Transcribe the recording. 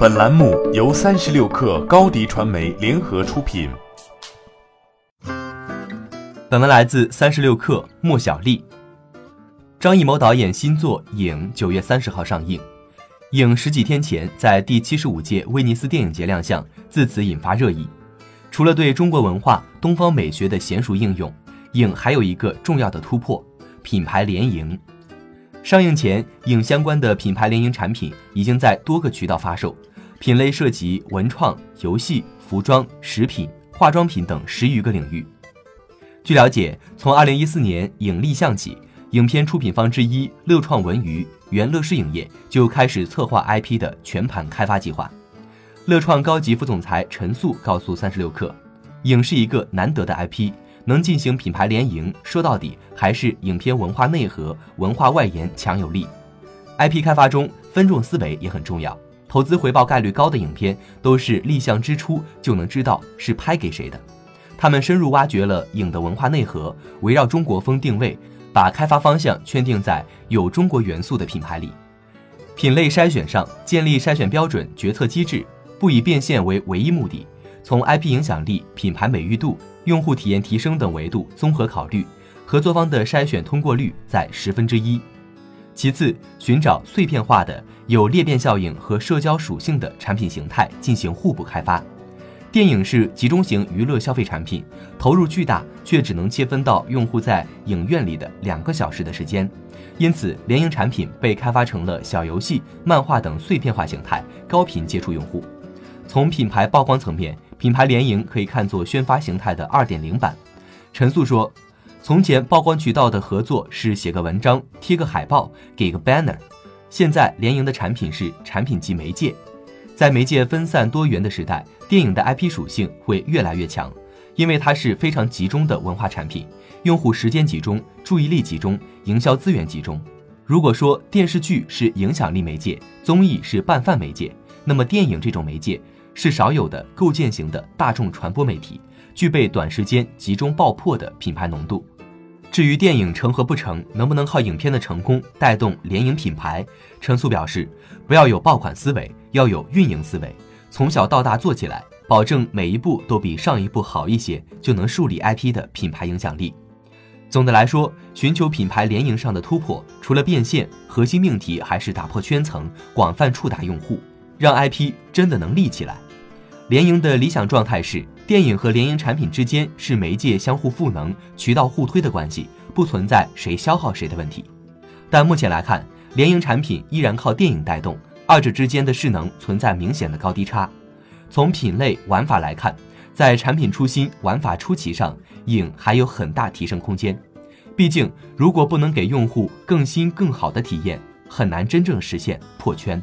本栏目由三十六氪高低传媒联合出品。本文来自三十六氪莫小丽。张艺谋导演新作《影》九月三十号上映，《影》十几天前在第七十五届威尼斯电影节亮相，自此引发热议。除了对中国文化、东方美学的娴熟应用，《影》还有一个重要的突破——品牌联营。上映前，影相关的品牌联营产品已经在多个渠道发售，品类涉及文创、游戏、服装、食品、化妆品等十余个领域。据了解，从二零一四年影立项起，影片出品方之一乐创文娱原乐视影业就开始策划 IP 的全盘开发计划。乐创高级副总裁陈素告诉三十六氪，影是一个难得的 IP。能进行品牌联营，说到底还是影片文化内核、文化外延强有力。IP 开发中分众思维也很重要，投资回报概率高的影片都是立项之初就能知道是拍给谁的。他们深入挖掘了影的文化内核，围绕中国风定位，把开发方向圈定在有中国元素的品牌里。品类筛选上建立筛选标准、决策机制，不以变现为唯一目的，从 IP 影响力、品牌美誉度。用户体验提升等维度综合考虑，合作方的筛选通过率在十分之一。其次，寻找碎片化的有裂变效应和社交属性的产品形态进行互补开发。电影是集中型娱乐消费产品，投入巨大，却只能切分到用户在影院里的两个小时的时间，因此联营产品被开发成了小游戏、漫画等碎片化形态，高频接触用户。从品牌曝光层面。品牌联营可以看作宣发形态的二点零版。陈素说：“从前曝光渠道的合作是写个文章、贴个海报、给个 banner，现在联营的产品是产品及媒介。在媒介分散多元的时代，电影的 IP 属性会越来越强，因为它是非常集中的文化产品，用户时间集中、注意力集中、营销资源集中。如果说电视剧是影响力媒介，综艺是拌饭媒介，那么电影这种媒介。”是少有的构建型的大众传播媒体，具备短时间集中爆破的品牌浓度。至于电影成和不成，能不能靠影片的成功带动联营品牌？陈素表示，不要有爆款思维，要有运营思维，从小到大做起来，保证每一步都比上一步好一些，就能树立 IP 的品牌影响力。总的来说，寻求品牌联营上的突破，除了变现，核心命题还是打破圈层，广泛触达用户。让 IP 真的能立起来。联营的理想状态是，电影和联营产品之间是媒介相互赋能、渠道互推的关系，不存在谁消耗谁的问题。但目前来看，联营产品依然靠电影带动，二者之间的势能存在明显的高低差。从品类玩法来看，在产品初心、玩法初期上，影还有很大提升空间。毕竟，如果不能给用户更新更好的体验，很难真正实现破圈。